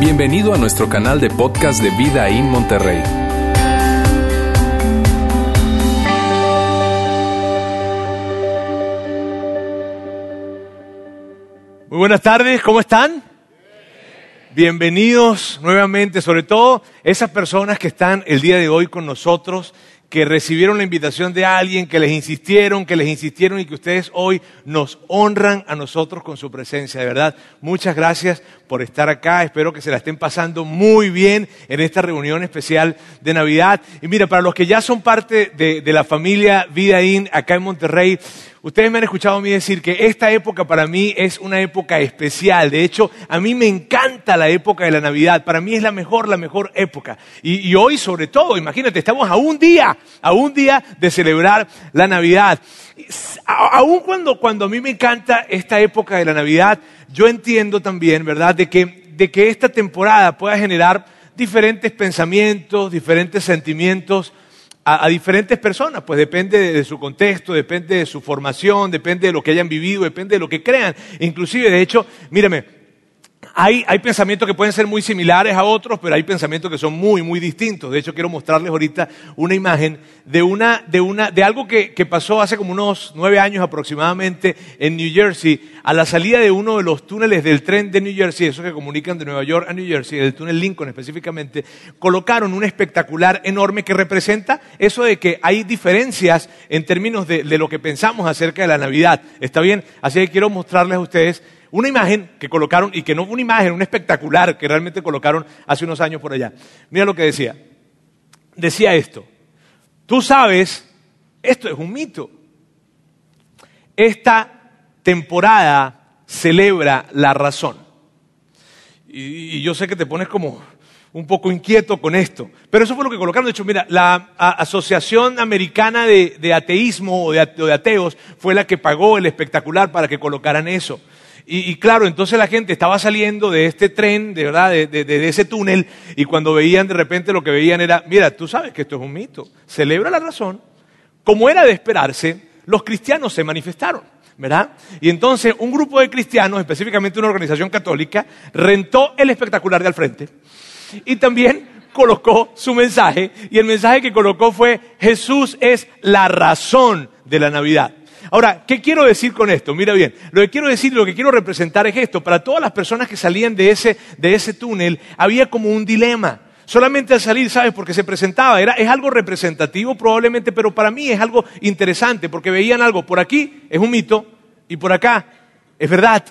Bienvenido a nuestro canal de podcast de Vida en Monterrey. Muy buenas tardes, ¿cómo están? Bienvenidos nuevamente, sobre todo esas personas que están el día de hoy con nosotros que recibieron la invitación de alguien, que les insistieron, que les insistieron y que ustedes hoy nos honran a nosotros con su presencia. De verdad, muchas gracias por estar acá. Espero que se la estén pasando muy bien en esta reunión especial de Navidad. Y mira, para los que ya son parte de, de la familia Vida In acá en Monterrey, Ustedes me han escuchado a mí decir que esta época para mí es una época especial. De hecho, a mí me encanta la época de la Navidad. Para mí es la mejor, la mejor época. Y, hoy sobre todo, imagínate, estamos a un día, a un día de celebrar la Navidad. Aún cuando, cuando a mí me encanta esta época de la Navidad, yo entiendo también, ¿verdad?, de que, de que esta temporada pueda generar diferentes pensamientos, diferentes sentimientos, a, diferentes personas, pues depende de, su contexto, depende de su formación, depende de lo que hayan vivido, depende de lo que crean. Inclusive, de hecho, mírame, hay, pensamientos que pueden ser muy similares a otros, pero hay pensamientos que son muy, muy distintos. De hecho, quiero mostrarles ahorita una imagen de, una, de, una, de algo que, pasó hace como unos nueve años aproximadamente en New Jersey, a la salida de uno de los túneles del tren de New Jersey, esos que comunican de Nueva York a New Jersey, el túnel Lincoln específicamente, colocaron un espectacular enorme que representa eso de que hay diferencias en términos de, de lo que pensamos acerca de la Navidad. ¿Está bien? Así que quiero mostrarles a ustedes una imagen que colocaron, y que no fue una imagen, un espectacular que realmente colocaron hace unos años por allá. Mira lo que decía. Decía esto. Tú sabes, esto es un mito. Esta temporada celebra la razón. Y, yo sé que te pones como un poco inquieto con esto. Pero eso fue lo que colocaron. De hecho, mira, la Asociación Americana de, Ateísmo o de, Ateos fue la que pagó el espectacular para que colocaran eso. Y, claro, entonces la gente estaba saliendo de este tren, de verdad, de, ese túnel, y cuando veían de repente lo que veían era, mira, tú sabes que esto es un mito, celebra la razón. Como era de esperarse, los cristianos se manifestaron. ¿verdad? Y entonces un grupo de cristianos, específicamente una organización católica, rentó el espectacular de al frente y también colocó su mensaje y el mensaje que colocó fue Jesús es la razón de la Navidad. Ahora, ¿qué quiero decir con esto? Mira bien, lo que quiero decir, lo que quiero representar es esto. Para todas las personas que salían de ese, de ese túnel, había como un dilema. Solamente al salir, ¿sabes? Porque se presentaba, era, es algo representativo probablemente, pero para mí es algo interesante, porque veían algo, por aquí es un mito y por acá es verdad.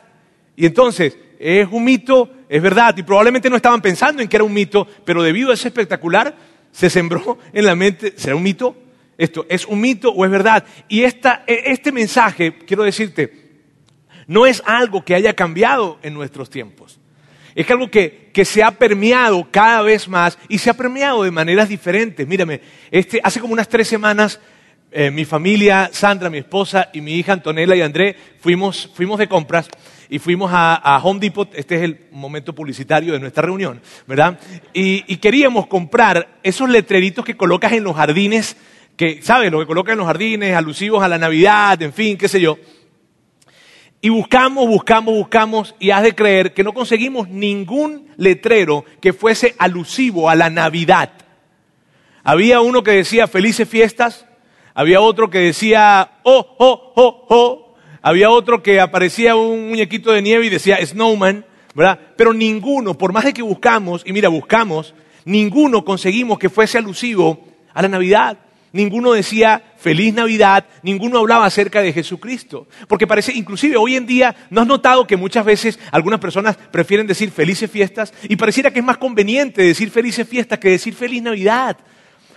Y entonces, es un mito, es verdad, y probablemente no estaban pensando en que era un mito, pero debido a ese espectacular, se sembró en la mente, ¿será un mito? Esto, ¿es un mito o es verdad? Y e, este mensaje, quiero decirte, no es algo que haya cambiado en nuestros tiempos. Es algo que, se ha permeado cada vez más y se ha permeado de maneras diferentes. Mírame, este, hace como unas tres semanas eh, mi familia, Sandra, mi esposa y mi hija Antonella y André fuimos, de compras y fuimos a, Home Depot, este es el momento publicitario de nuestra reunión, ¿verdad? Y, y queríamos comprar esos letreritos que colocas en los jardines que, ¿sabes? Lo que colocan en los jardines, alusivos a la Navidad, en fin, qué sé yo. Y buscamos, buscamos, buscamos, y has de creer que no conseguimos ningún letrero que fuese alusivo a la Navidad. Había uno que decía felices fiestas, había otro que decía oh, oh, oh, oh, había otro que aparecía un muñequito de nieve y decía snowman, ¿verdad? Pero ninguno, por más de que buscamos, y mira, buscamos, ninguno conseguimos que fuese alusivo a la Navidad. Ninguno decía feliz Navidad, ninguno hablaba acerca de Jesucristo. Porque parece, inclusive hoy en día, ¿no has notado que muchas veces algunas personas prefieren decir felices fiestas? Y pareciera que es más conveniente decir felices fiestas que decir feliz Navidad.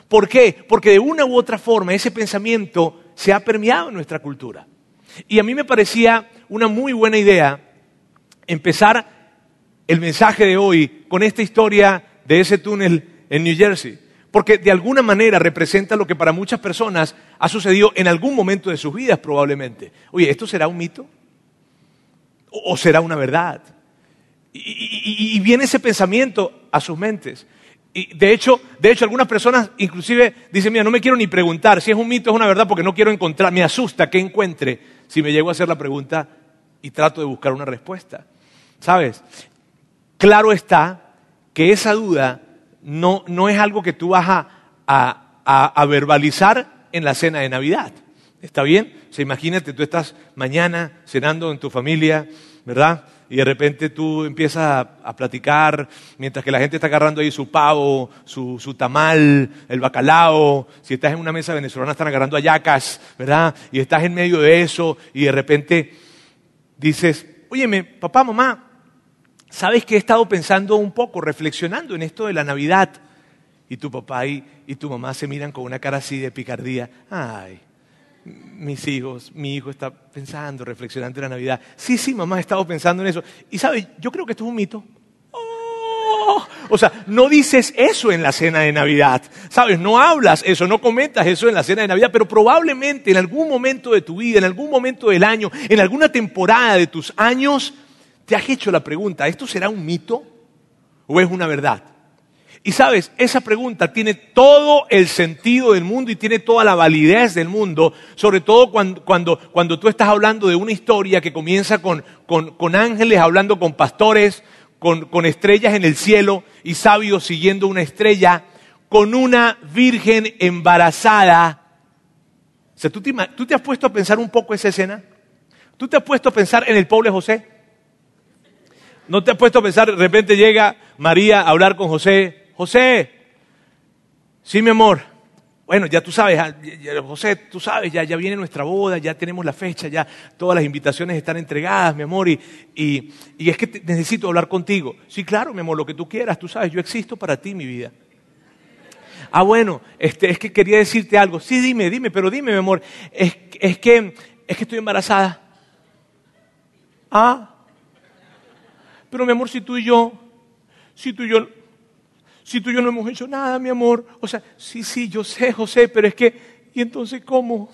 ¿Por qué? Porque de una u otra forma ese pensamiento se ha permeado en nuestra cultura. Y a mí me parecía una muy buena idea empezar el mensaje de hoy con esta historia de ese túnel en New Jersey porque de alguna manera representa lo que para muchas personas ha sucedido en algún momento de sus vidas probablemente. Oye, ¿esto será un mito? ¿O será una verdad? Y, viene ese pensamiento a sus mentes. Y de hecho, de hecho, algunas personas inclusive dicen, mira, no me quiero ni preguntar si es un mito es una verdad porque no quiero encontrar, me asusta que encuentre si me llego a hacer la pregunta y trato de buscar una respuesta. ¿Sabes? Claro está que esa duda no, no es algo que tú vas a, a, a verbalizar en la cena de Navidad. ¿Está bien? O sea, imagínate, tú estás mañana cenando en tu familia, ¿verdad? Y de repente tú empiezas a, platicar mientras que la gente está agarrando ahí su pavo, su, su, tamal, el bacalao. Si estás en una mesa venezolana están agarrando ayacas, ¿verdad? Y estás en medio de eso y de repente dices, óyeme, papá, mamá, ¿sabes que he estado pensando un poco, reflexionando en esto de la Navidad? Y tu papá y, y tu mamá se miran con una cara así de picardía. Ay, mis hijos, mi hijo está pensando, reflexionando en la Navidad. Sí, sí, mamá, he estado pensando en eso. Y sabes, yo creo que esto es un mito. Oh, o sea, no dices eso en la cena de Navidad, ¿sabes? No hablas eso, no comentas eso en la cena de Navidad, pero probablemente en algún momento de tu vida, en algún momento del año, en alguna temporada de tus años, te has hecho la pregunta, ¿esto será un mito o es una verdad? Y sabes, esa pregunta tiene todo el sentido del mundo y tiene toda la validez del mundo, sobre todo cuando, tú estás hablando de una historia que comienza con, ángeles hablando con pastores, con, estrellas en el cielo y sabios siguiendo una estrella, con una virgen embarazada. O sea, ¿tú te, ¿tú te has puesto a pensar un poco esa escena? ¿Tú te has puesto a pensar en el pobre José? ¿No te has puesto a pensar, de repente llega María a hablar con José, José, sí, mi amor. Bueno, ya tú sabes, ah, José, tú sabes, ya, ya viene nuestra boda, ya tenemos la fecha, ya todas las invitaciones están entregadas, mi amor, y, y, es que necesito hablar contigo. Sí, claro, mi amor, lo que tú quieras, tú sabes, yo existo para ti, mi vida. Ah, bueno, este, es que quería decirte algo. Sí, dime, dime, pero dime, mi amor, es, es, que, es que estoy embarazada. Ah, pero mi amor, si tú y yo, si tú y yo si tú y yo no hemos hecho nada, mi amor. O sea, sí, sí, yo sé, José, pero es que, ¿y entonces cómo?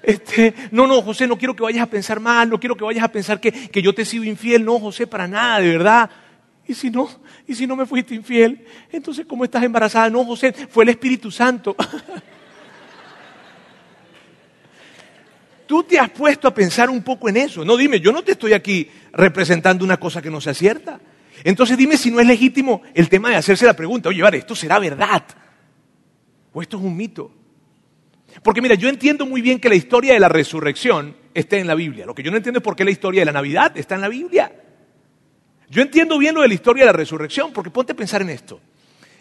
Este, no, no, José, no quiero que vayas a pensar mal, no quiero que vayas a pensar que, que yo te he sido infiel. No, José, para nada, de verdad. ¿Y si no? ¿Y si no me fuiste infiel? Entonces, ¿cómo estás embarazada? No, José, fue el Espíritu Santo. Tú te has puesto a pensar un poco en eso. No, dime, yo no te estoy aquí representando una cosa que no sea cierta. Entonces dime si no es legítimo el tema de hacerse la pregunta, oye, vale, ¿esto será verdad? ¿O esto es un mito? Porque mira, yo entiendo muy bien que la historia de la resurrección está en la Biblia. Lo que yo no entiendo es por qué la historia de la Navidad está en la Biblia. Yo entiendo bien lo de la historia de la resurrección, porque ponte a pensar en esto.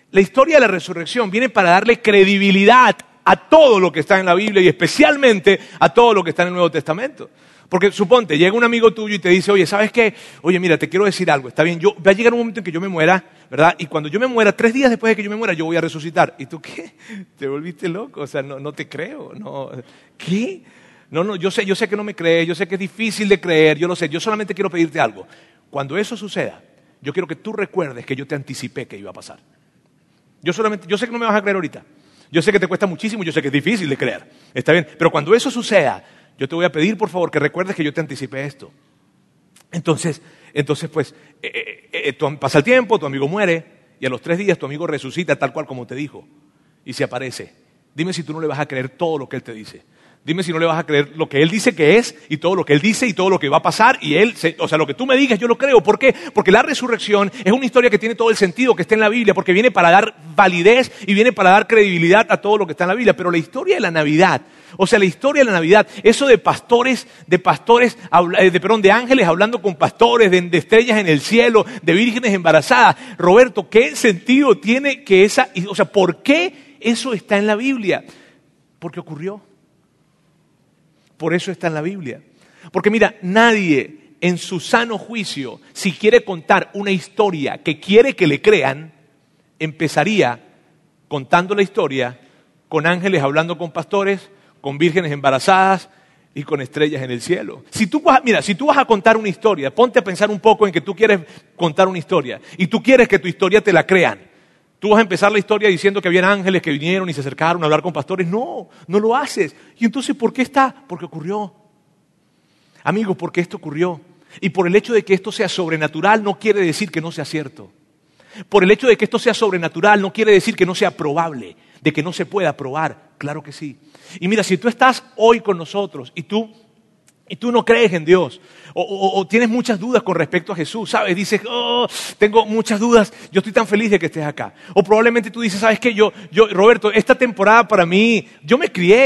La historia de la resurrección viene para darle credibilidad a todo lo que está en la Biblia y especialmente a todo lo que está en el Nuevo Testamento. Porque suponte, llega un amigo tuyo y te dice, oye, ¿sabes qué? Oye, mira, te quiero decir algo, está bien, va a llegar un momento en que yo me muera, ¿verdad? Y cuando yo me muera, tres días después de que yo me muera, yo voy a resucitar. ¿Y tú qué? ¿Te volviste loco? O sea, no, no te creo, no. ¿Qué? No, no, yo sé, yo sé que no me crees, yo sé que es difícil de creer, yo lo sé, yo solamente quiero pedirte algo. Cuando eso suceda, yo quiero que tú recuerdes que yo te anticipé que iba a pasar. Yo solamente, yo sé que no me vas a creer ahorita. Yo sé que te cuesta muchísimo, yo sé que es difícil de creer. Está bien, pero cuando eso suceda, yo te voy a pedir, por favor, que recuerdes que yo te anticipé esto. Entonces, entonces pues, eh, eh, eh, pasa el tiempo, tu amigo muere, y a los tres días tu amigo resucita tal cual como te dijo, y se aparece. Dime si tú no le vas a creer todo lo que él te dice. Dime si no le vas a creer lo que él dice que es y todo lo que él dice y todo lo que va a pasar y él, o sea, lo que tú me digas yo lo creo. ¿Por qué? Porque la resurrección es una historia que tiene todo el sentido que está en la Biblia, porque viene para dar validez y viene para dar credibilidad a todo lo que está en la Biblia. Pero la historia de la Navidad, o sea, la historia de la Navidad, eso de pastores, de pastores, eh, de perdón, de ángeles hablando con pastores, de, de estrellas en el cielo, de vírgenes embarazadas. Roberto, ¿qué sentido tiene que esa, o sea, por qué eso está en la Biblia? Porque ocurrió. Por eso está en la Biblia. Porque mira, nadie en su sano juicio, si quiere contar una historia que quiere que le crean, empezaría contando la historia con ángeles hablando con pastores, con vírgenes embarazadas y con estrellas en el cielo. Si tú mira, si tú vas a contar una historia, ponte a pensar un poco en que tú quieres contar una historia y tú quieres que tu historia te la crean. Tú vas a empezar la historia diciendo que habían ángeles que vinieron y se acercaron a hablar con pastores. No, no lo haces. Y entonces, ¿por qué está? Porque ocurrió. Amigos, porque esto ocurrió. Y por el hecho de que esto sea sobrenatural no quiere decir que no sea cierto. Por el hecho de que esto sea sobrenatural no quiere decir que no sea probable, de que no se pueda probar. Claro que sí. Y mira, si tú estás hoy con nosotros y tú y tú no crees en Dios, o, tienes muchas dudas con respecto a Jesús, ¿sabes? Dices, oh, tengo muchas dudas, yo estoy tan feliz de que estés acá. O probablemente tú dices, ¿sabes qué? Yo, yo Roberto, esta temporada para mí, yo me crié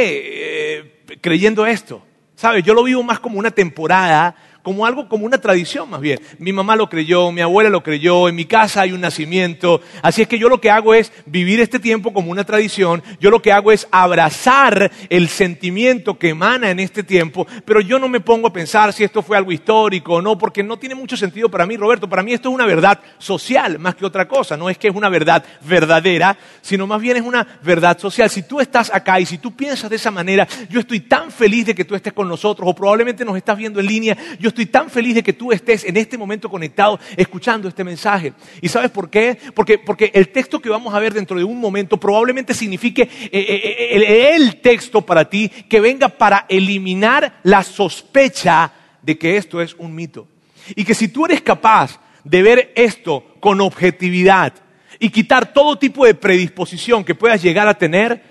eh, creyendo esto, ¿sabes? Yo lo vivo más como una temporada como algo, como una tradición más bien. Mi mamá lo creyó, mi abuela lo creyó, en mi casa hay un nacimiento. Así es que yo lo que hago es vivir este tiempo como una tradición, yo lo que hago es abrazar el sentimiento que emana en este tiempo, pero yo no me pongo a pensar si esto fue algo histórico o no, porque no tiene mucho sentido para mí, Roberto. Para mí esto es una verdad social más que otra cosa, no es que es una verdad verdadera, sino más bien es una verdad social. Si tú estás acá y si tú piensas de esa manera, yo estoy tan feliz de que tú estés con nosotros o probablemente nos estás viendo en línea, yo estoy tan feliz de que tú estés en este momento conectado escuchando este mensaje. ¿Y sabes por qué? Porque, porque el texto que vamos a ver dentro de un momento probablemente signifique eh, eh, eh, el texto para ti que venga para eliminar la sospecha de que esto es un mito. Y que si tú eres capaz de ver esto con objetividad y quitar todo tipo de predisposición que puedas llegar a tener,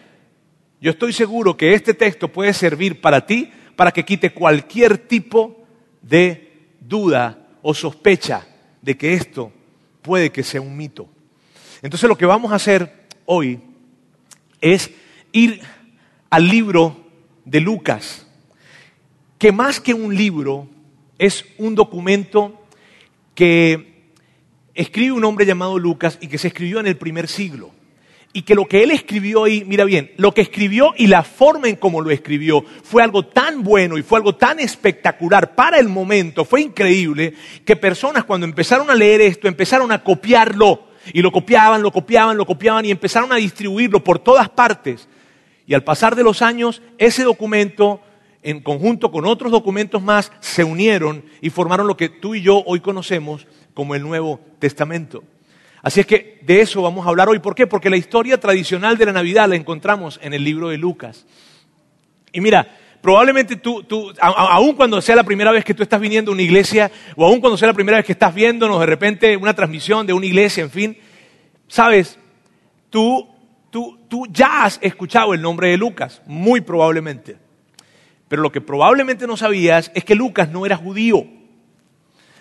yo estoy seguro que este texto puede servir para ti para que quite cualquier tipo de duda o sospecha de que esto puede que sea un mito. Entonces lo que vamos a hacer hoy es ir al libro de Lucas, que más que un libro es un documento que escribe un hombre llamado Lucas y que se escribió en el primer siglo y que lo que él escribió ahí, mira bien, lo que escribió y la forma en cómo lo escribió fue algo tan bueno y fue algo tan espectacular para el momento, fue increíble, que personas cuando empezaron a leer esto empezaron a copiarlo y lo copiaban, lo copiaban, lo copiaban y empezaron a distribuirlo por todas partes. Y al pasar de los años, ese documento, en conjunto con otros documentos más, se unieron y formaron lo que tú y yo hoy conocemos como el Nuevo Testamento. Así es que de eso vamos a hablar hoy. ¿Por qué? Porque la historia tradicional de la Navidad la encontramos en el libro de Lucas. Y mira, probablemente tú, tú aun cuando sea la primera vez que tú estás viniendo a una iglesia, o aun cuando sea la primera vez que estás viéndonos de repente una transmisión de una iglesia, en fin, sabes, tú, tú, tú ya has escuchado el nombre de Lucas, muy probablemente. Pero lo que probablemente no sabías es que Lucas no era judío.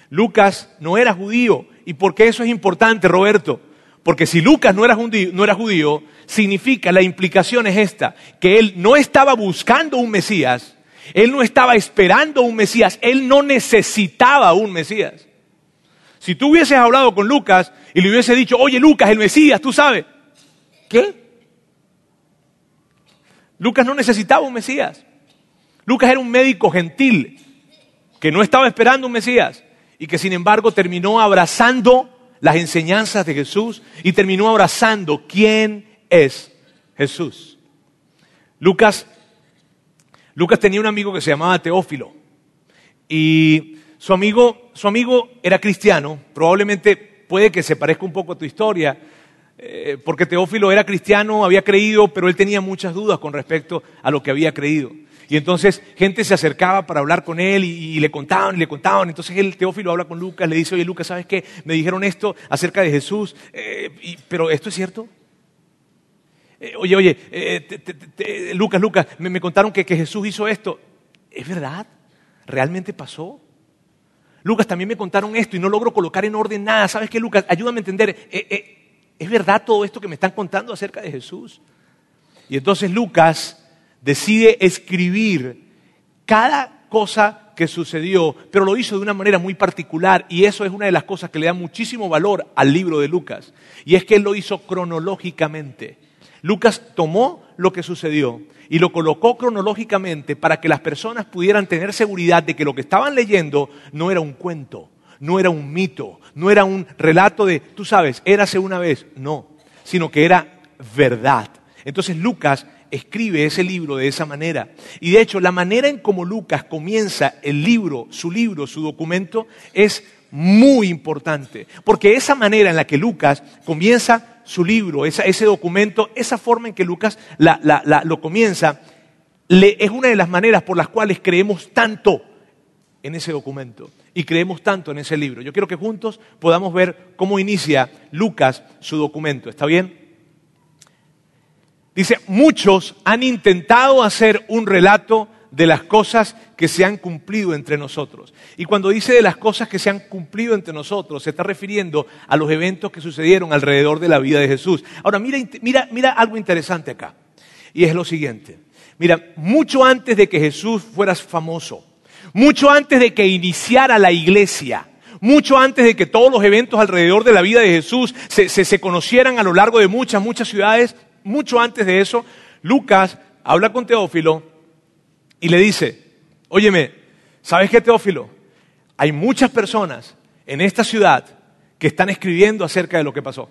Lucas no era judío. ¿Y por qué eso es importante, Roberto? Porque si Lucas no era, judío, significa, la implicación es esta, que él no estaba buscando un Mesías, él no estaba esperando un Mesías, él no necesitaba un Mesías. Si tú hubieses hablado con Lucas y le hubiese dicho, oye Lucas, el Mesías, tú sabes, ¿qué? Lucas no necesitaba un Mesías. Lucas era un médico gentil que no estaba esperando un Mesías y que sin embargo terminó abrazando las enseñanzas de Jesús y terminó abrazando quién es Jesús. Lucas, Lucas tenía un amigo que se llamaba Teófilo y su amigo, su amigo era cristiano, probablemente puede que se parezca un poco a tu historia, eh, porque Teófilo era cristiano, había creído, pero él tenía muchas dudas con respecto a lo que había creído. Y entonces gente se acercaba para hablar con él y, le contaban y le contaban. Entonces el Teófilo habla con Lucas, le dice, oye Lucas, ¿sabes qué? Me dijeron esto acerca de Jesús, eh, pero ¿esto es cierto? Eh, oye, oye, eh, Lucas, Lucas, me, contaron que, que Jesús hizo esto. ¿Es verdad? ¿Realmente pasó? Lucas, también me contaron esto y no logro colocar en orden nada. ¿Sabes qué, Lucas? Ayúdame a entender. ¿Es verdad todo esto que me están contando acerca de Jesús? Y entonces Lucas decide escribir cada cosa que sucedió, pero lo hizo de una manera muy particular y eso es una de las cosas que le da muchísimo valor al libro de Lucas. Y es que él lo hizo cronológicamente. Lucas tomó lo que sucedió y lo colocó cronológicamente para que las personas pudieran tener seguridad de que lo que estaban leyendo no era un cuento, no era un mito, no era un relato de, tú sabes, érase una vez, no, sino que era verdad. Entonces Lucas escribe ese libro de esa manera. Y de hecho, la manera en cómo Lucas comienza el libro, su libro, su documento, es muy importante. Porque esa manera en la que Lucas comienza su libro, ese documento, esa forma en que Lucas lo comienza, es una de las maneras por las cuales creemos tanto en ese documento y creemos tanto en ese libro. Yo quiero que juntos podamos ver cómo inicia Lucas su documento. ¿Está bien? Dice, muchos han intentado hacer un relato de las cosas que se han cumplido entre nosotros. Y cuando dice de las cosas que se han cumplido entre nosotros, se está refiriendo a los eventos que sucedieron alrededor de la vida de Jesús. Ahora, mira, mira, mira algo interesante acá. Y es lo siguiente. Mira, mucho antes de que Jesús fuera famoso, mucho antes de que iniciara la iglesia, mucho antes de que todos los eventos alrededor de la vida de Jesús se, se, conocieran a lo largo de muchas, muchas ciudades, mucho antes de eso, Lucas habla con Teófilo y le dice, óyeme, ¿sabes qué Teófilo? Hay muchas personas en esta ciudad que están escribiendo acerca de lo que pasó.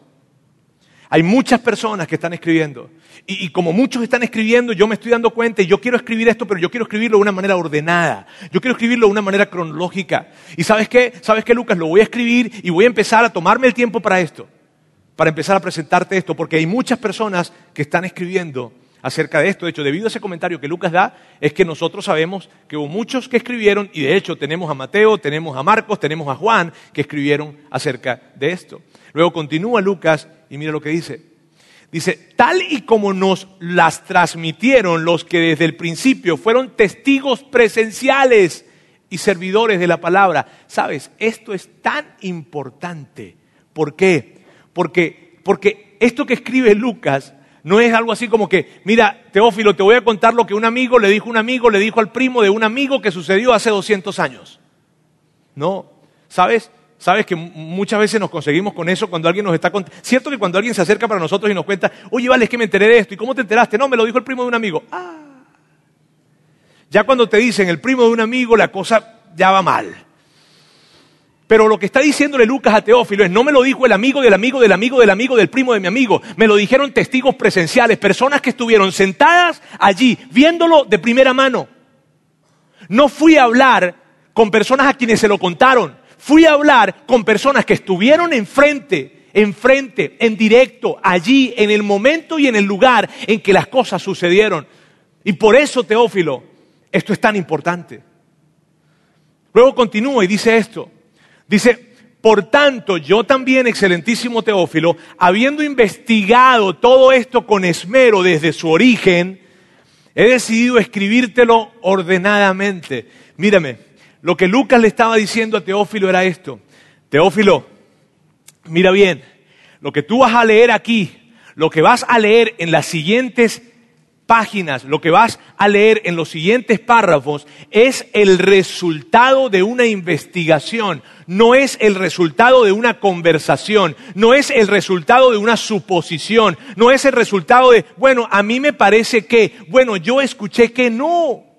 Hay muchas personas que están escribiendo. Y, como muchos están escribiendo, yo me estoy dando cuenta y yo quiero escribir esto, pero yo quiero escribirlo de una manera ordenada. Yo quiero escribirlo de una manera cronológica. Y sabes qué? ¿Sabes qué, Lucas? Lo voy a escribir y voy a empezar a tomarme el tiempo para esto. Para empezar a presentarte esto, porque hay muchas personas que están escribiendo acerca de esto. De hecho, debido a ese comentario que Lucas da, es que nosotros sabemos que hubo muchos que escribieron, y de hecho tenemos a Mateo, tenemos a Marcos, tenemos a Juan, que escribieron acerca de esto. Luego continúa Lucas y mira lo que dice. Dice, tal y como nos las transmitieron los que desde el principio fueron testigos presenciales y servidores de la palabra. Sabes, esto es tan importante. ¿Por qué? Porque, porque esto que escribe Lucas no es algo así como que, mira, Teófilo, te voy a contar lo que un amigo le dijo un amigo, le dijo al primo de un amigo que sucedió hace 200 años. No, ¿sabes? Sabes que muchas veces nos conseguimos con eso cuando alguien nos está contando. Cierto que cuando alguien se acerca para nosotros y nos cuenta, oye, vale, es que me enteré de esto. ¿Y cómo te enteraste? No, me lo dijo el primo de un amigo. Ah. Ya cuando te dicen el primo de un amigo, la cosa ya va mal. Pero lo que está diciéndole Lucas a Teófilo es, no me lo dijo el amigo del amigo del amigo del amigo del primo de mi amigo, me lo dijeron testigos presenciales, personas que estuvieron sentadas allí, viéndolo de primera mano. No fui a hablar con personas a quienes se lo contaron, fui a hablar con personas que estuvieron enfrente, enfrente, en directo, allí, en el momento y en el lugar en que las cosas sucedieron. Y por eso, Teófilo, esto es tan importante. Luego continúa y dice esto. Dice, por tanto, yo también, excelentísimo Teófilo, habiendo investigado todo esto con esmero desde su origen, he decidido escribírtelo ordenadamente. Mírame, lo que Lucas le estaba diciendo a Teófilo era esto. Teófilo, mira bien, lo que tú vas a leer aquí, lo que vas a leer en las siguientes páginas, lo que vas a leer en los siguientes párrafos, es el resultado de una investigación, no es el resultado de una conversación, no es el resultado de una suposición, no es el resultado de, bueno, a mí me parece que, bueno, yo escuché que no.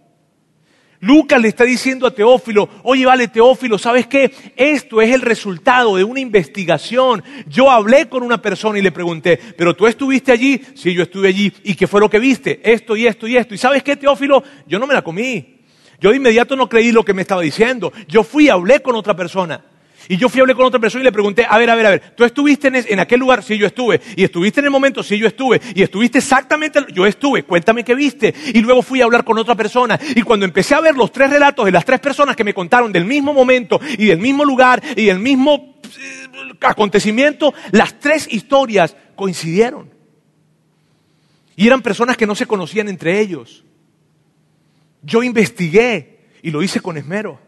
Lucas le está diciendo a Teófilo, oye, vale, Teófilo, ¿sabes qué? Esto es el resultado de una investigación. Yo hablé con una persona y le pregunté, ¿pero tú estuviste allí? Sí, yo estuve allí. ¿Y qué fue lo que viste? Esto y esto y esto. ¿Y sabes qué, Teófilo? Yo no me la comí. Yo de inmediato no creí lo que me estaba diciendo. Yo fui hablé con otra persona. Y yo fui a hablar con otra persona y le pregunté, a ver, a ver, a ver, ¿tú estuviste en, aquel lugar? Sí, yo estuve. ¿Y estuviste en el momento? Sí, yo estuve. ¿Y estuviste exactamente? Yo estuve. Cuéntame qué viste. Y luego fui a hablar con otra persona. Y cuando empecé a ver los tres relatos de las tres personas que me contaron del mismo momento y del mismo lugar y del mismo eh, acontecimiento, las tres historias coincidieron. Y eran personas que no se conocían entre ellos. Yo investigué y lo hice con esmero.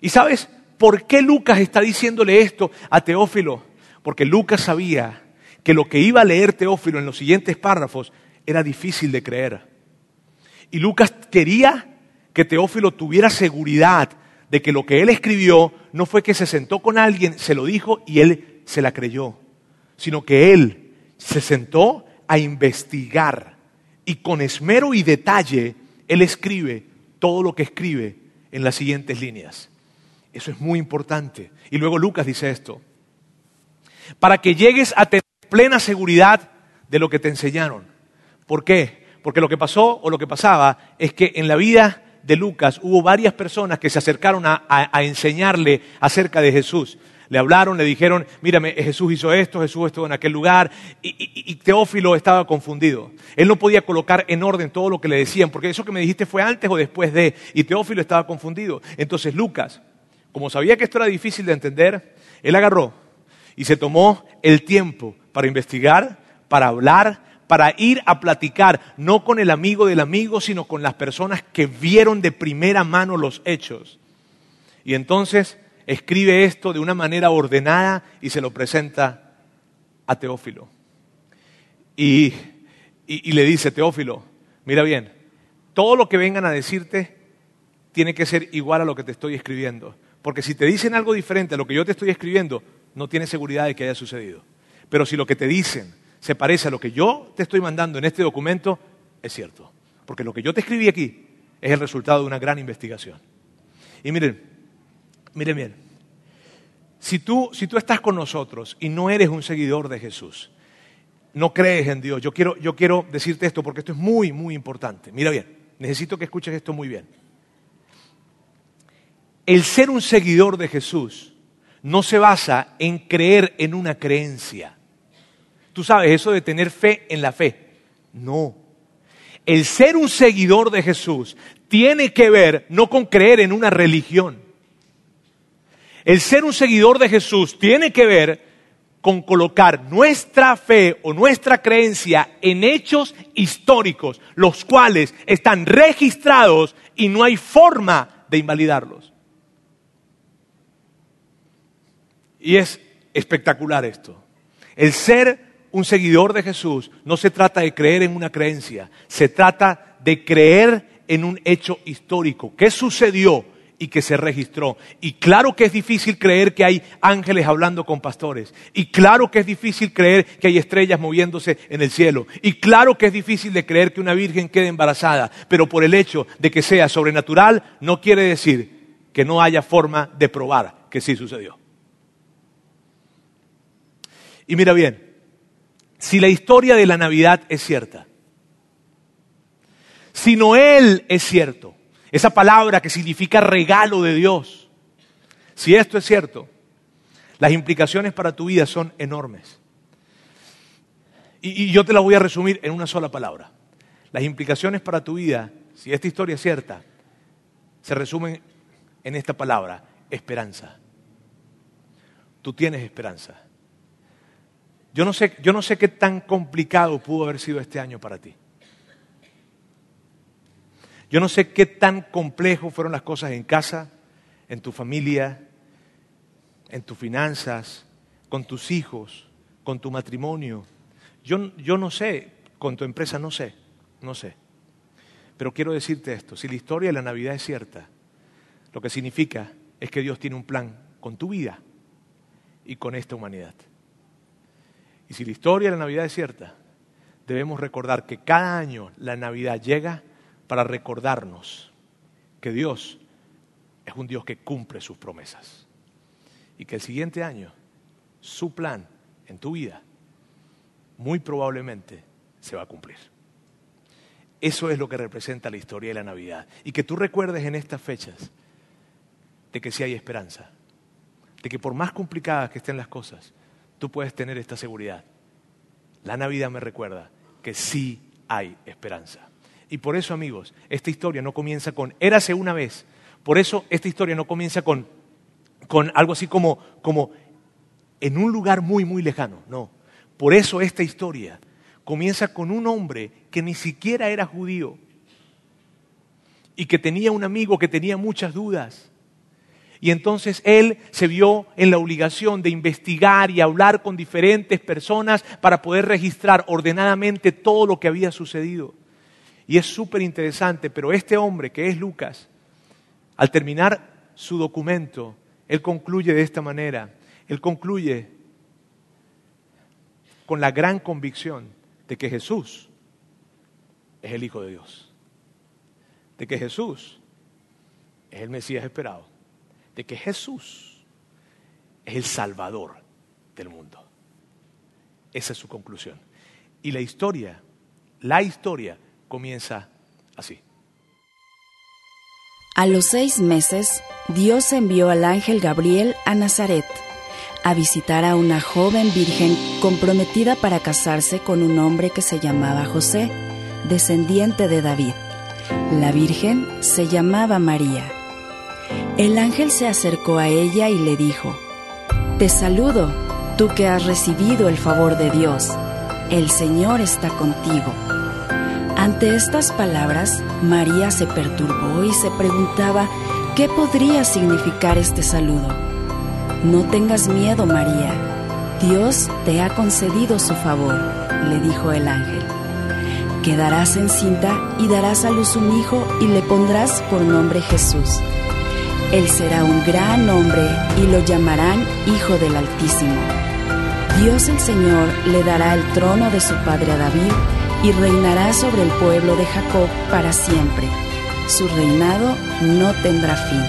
Y sabes, ¿Por qué Lucas está diciéndole esto a Teófilo? Porque Lucas sabía que lo que iba a leer Teófilo en los siguientes párrafos era difícil de creer. Y Lucas quería que Teófilo tuviera seguridad de que lo que él escribió no fue que se sentó con alguien, se lo dijo y él se la creyó, sino que él se sentó a investigar y con esmero y detalle él escribe todo lo que escribe en las siguientes líneas. Eso es muy importante. Y luego Lucas dice esto. Para que llegues a tener plena seguridad de lo que te enseñaron. ¿Por qué? Porque lo que pasó o lo que pasaba es que en la vida de Lucas hubo varias personas que se acercaron a, enseñarle acerca de Jesús. Le hablaron, le dijeron, mírame, Jesús hizo esto, Jesús estuvo en aquel lugar, y, y, Teófilo estaba confundido. Él no podía colocar en orden todo lo que le decían, porque eso que me dijiste fue antes o después de, y Teófilo estaba confundido. Entonces Lucas, como sabía que esto era difícil de entender, él agarró y se tomó el tiempo para investigar, para hablar, para ir a platicar, no con el amigo del amigo, sino con las personas que vieron de primera mano los hechos. Y entonces escribe esto de una manera ordenada y se lo presenta a Teófilo. Y, le dice, Teófilo, mira bien, todo lo que vengan a decirte tiene que ser igual a lo que te estoy escribiendo. Porque si te dicen algo diferente a lo que yo te estoy escribiendo, no tienes seguridad de que haya sucedido. Pero si lo que te dicen se parece a lo que yo te estoy mandando en este documento, es cierto. Porque lo que yo te escribí aquí es el resultado de una gran investigación. Y miren, miren bien, si tú, si tú estás con nosotros y no eres un seguidor de Jesús, no crees en Dios, yo quiero, yo quiero decirte esto porque esto es muy, muy importante. Mira bien, necesito que escuches esto muy bien. El ser un seguidor de Jesús no se basa en creer en una creencia. Tú sabes, eso de tener fe en la fe. No. El ser un seguidor de Jesús tiene que ver no con creer en una religión. El ser un seguidor de Jesús tiene que ver con colocar nuestra fe o nuestra creencia en hechos históricos, los cuales están registrados y no hay forma de invalidarlos. Y es espectacular esto. El ser un seguidor de Jesús no se trata de creer en una creencia, se trata de creer en un hecho histórico. ¿Qué sucedió y que se registró? Y claro que es difícil creer que hay ángeles hablando con pastores. Y claro que es difícil creer que hay estrellas moviéndose en el cielo. Y claro que es difícil de creer que una virgen quede embarazada. Pero por el hecho de que sea sobrenatural no quiere decir que no haya forma de probar que sí sucedió. Y mira bien, si la historia de la Navidad es cierta, si Noel es cierto, esa palabra que significa regalo de Dios, si esto es cierto, las implicaciones para tu vida son enormes. Y, y, yo te las voy a resumir en una sola palabra. Las implicaciones para tu vida, si esta historia es cierta, se resumen en esta palabra, esperanza. Tú tienes esperanza. Yo no, sé, yo no sé qué tan complicado pudo haber sido este año para ti. Yo no sé qué tan complejo fueron las cosas en casa, en tu familia, en tus finanzas, con tus hijos, con tu matrimonio. Yo, yo no sé, con tu empresa no sé, no sé. Pero quiero decirte esto, si la historia de la Navidad es cierta, lo que significa es que Dios tiene un plan con tu vida y con esta humanidad. Y si la historia de la Navidad es cierta, debemos recordar que cada año la Navidad llega para recordarnos que Dios es un Dios que cumple sus promesas. Y que el siguiente año, su plan en tu vida, muy probablemente se va a cumplir. Eso es lo que representa la historia de la Navidad. Y que tú recuerdes en estas fechas de que sí hay esperanza. De que por más complicadas que estén las cosas, tú puedes tener esta seguridad. La Navidad me recuerda que sí hay esperanza. Y por eso, amigos, esta historia no comienza con érase una vez. Por eso esta historia no comienza con, con algo así como, como en un lugar muy, muy lejano. No. Por eso esta historia comienza con un hombre que ni siquiera era judío y que tenía un amigo que tenía muchas dudas y entonces él se vio en la obligación de investigar y hablar con diferentes personas para poder registrar ordenadamente todo lo que había sucedido. Y es súper interesante, pero este hombre que es Lucas, al terminar su documento, él concluye de esta manera. Él concluye con la gran convicción de que Jesús es el Hijo de Dios. De que Jesús es el Mesías esperado de que Jesús es el Salvador del mundo. Esa es su conclusión. Y la historia, la historia comienza así. A los seis meses, Dios envió al ángel Gabriel a Nazaret a visitar a una joven virgen comprometida para casarse con un hombre que se llamaba José, descendiente de David. La virgen se llamaba María. El ángel se acercó a ella y le dijo, Te saludo, tú que has recibido el favor de Dios. el Señor está contigo. Ante estas palabras, María se perturbó y se preguntaba qué podría significar este saludo. No tengas miedo, María. Dios te ha concedido su favor, le dijo el ángel. Quedarás encinta y darás a luz un hijo y le pondrás por nombre Jesús. Él será un gran hombre y lo llamarán Hijo del Altísimo. Dios el Señor le dará el trono de su padre David y reinará sobre el pueblo de Jacob para siempre. Su reinado no tendrá fin.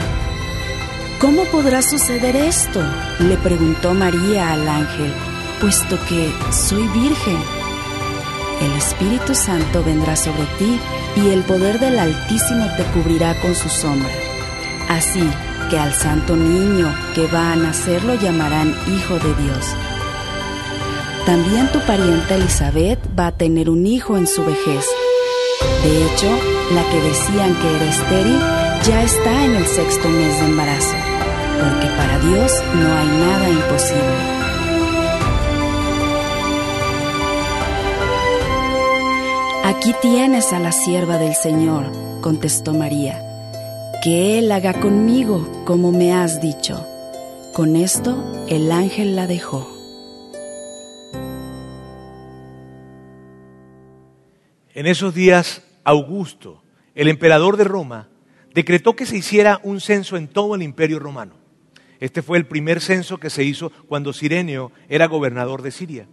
¿Cómo podrá suceder esto? le preguntó María al ángel, puesto que soy virgen. El Espíritu Santo vendrá sobre ti y el poder del Altísimo te cubrirá con su sombra. Así que al santo niño que va a nacer lo llamarán Hijo de Dios. También tu parienta Elizabeth va a tener un hijo en su vejez. De hecho, la que decían que era estéril ya está en el sexto mes de embarazo, porque para Dios no hay nada imposible. Aquí tienes a la sierva del Señor, contestó María. Que Él haga conmigo como me has dicho. Con esto el ángel la dejó. En esos días, Augusto, el emperador de Roma, decretó que se hiciera un censo en todo el imperio romano. Este fue el primer censo que se hizo cuando Sirenio era gobernador de Siria.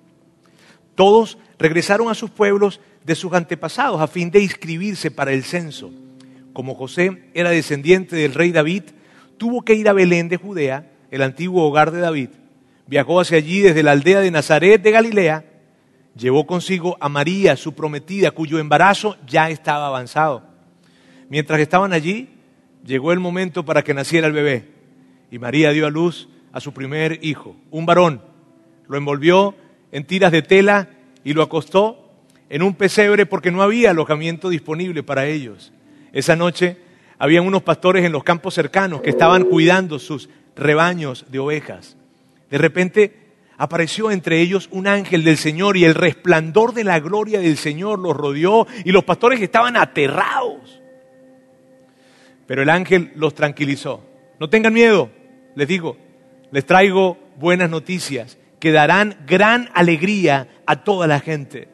Todos regresaron a sus pueblos de sus antepasados a fin de inscribirse para el censo. Como José era descendiente del rey David, tuvo que ir a Belén de Judea, el antiguo hogar de David. Viajó hacia allí desde la aldea de Nazaret de Galilea llevó consigo a María, su prometida, cuyo embarazo ya estaba avanzado. Mientras estaban allí, llegó el momento para que naciera el bebé. Y María dio a luz a su primer hijo, un varón. Lo envolvió en tiras de tela y lo acostó en un pesebre porque no había alojamiento disponible para ellos. Esa noche habían unos pastores en los campos cercanos que estaban cuidando sus rebaños de ovejas. De repente apareció entre ellos un ángel del Señor y el resplandor de la gloria del Señor los rodeó y los pastores estaban aterrados. Pero el ángel los tranquilizó. No tengan miedo, les digo, les traigo buenas noticias que darán gran alegría a toda la gente.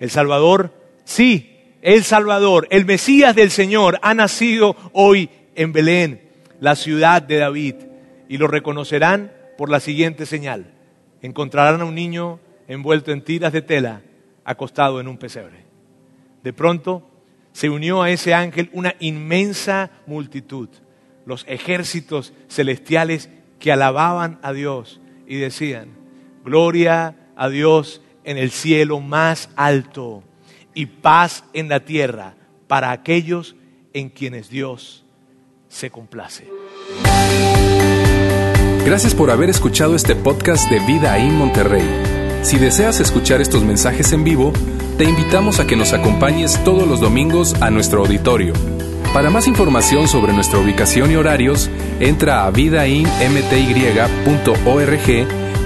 El Salvador, sí, el Salvador, el Mesías del Señor, ha nacido hoy en Belén, la ciudad de David, y lo reconocerán por la siguiente señal encontrarán a un niño envuelto en tiras de tela, acostado en un pesebre. De pronto se unió a ese ángel una inmensa multitud, los ejércitos celestiales que alababan a Dios y decían, Gloria a Dios en el cielo más alto y paz en la tierra para aquellos en quienes Dios se complace. Gracias por haber escuchado este podcast de Vida en Monterrey. Si deseas escuchar estos mensajes en vivo, te invitamos a que nos acompañes todos los domingos a nuestro auditorio. Para más información sobre nuestra ubicación y horarios, entra a vidainmty.org